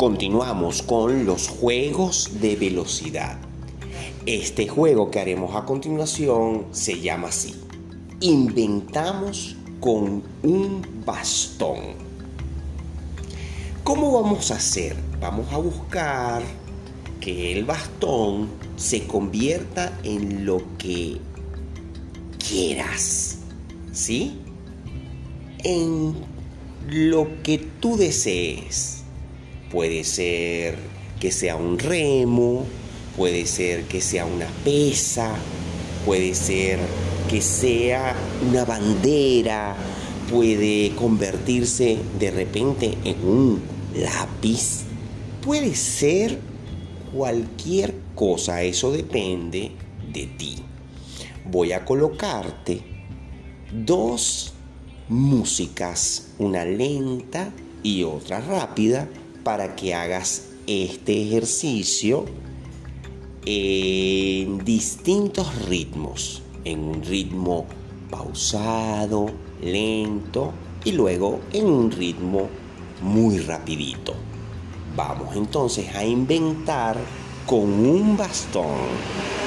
Continuamos con los juegos de velocidad. Este juego que haremos a continuación se llama así. Inventamos con un bastón. ¿Cómo vamos a hacer? Vamos a buscar que el bastón se convierta en lo que quieras. ¿Sí? En lo que tú desees. Puede ser que sea un remo, puede ser que sea una pesa, puede ser que sea una bandera, puede convertirse de repente en un lápiz, puede ser cualquier cosa, eso depende de ti. Voy a colocarte dos músicas, una lenta y otra rápida, para que hagas este ejercicio en distintos ritmos, en un ritmo pausado, lento y luego en un ritmo muy rapidito. Vamos entonces a inventar con un bastón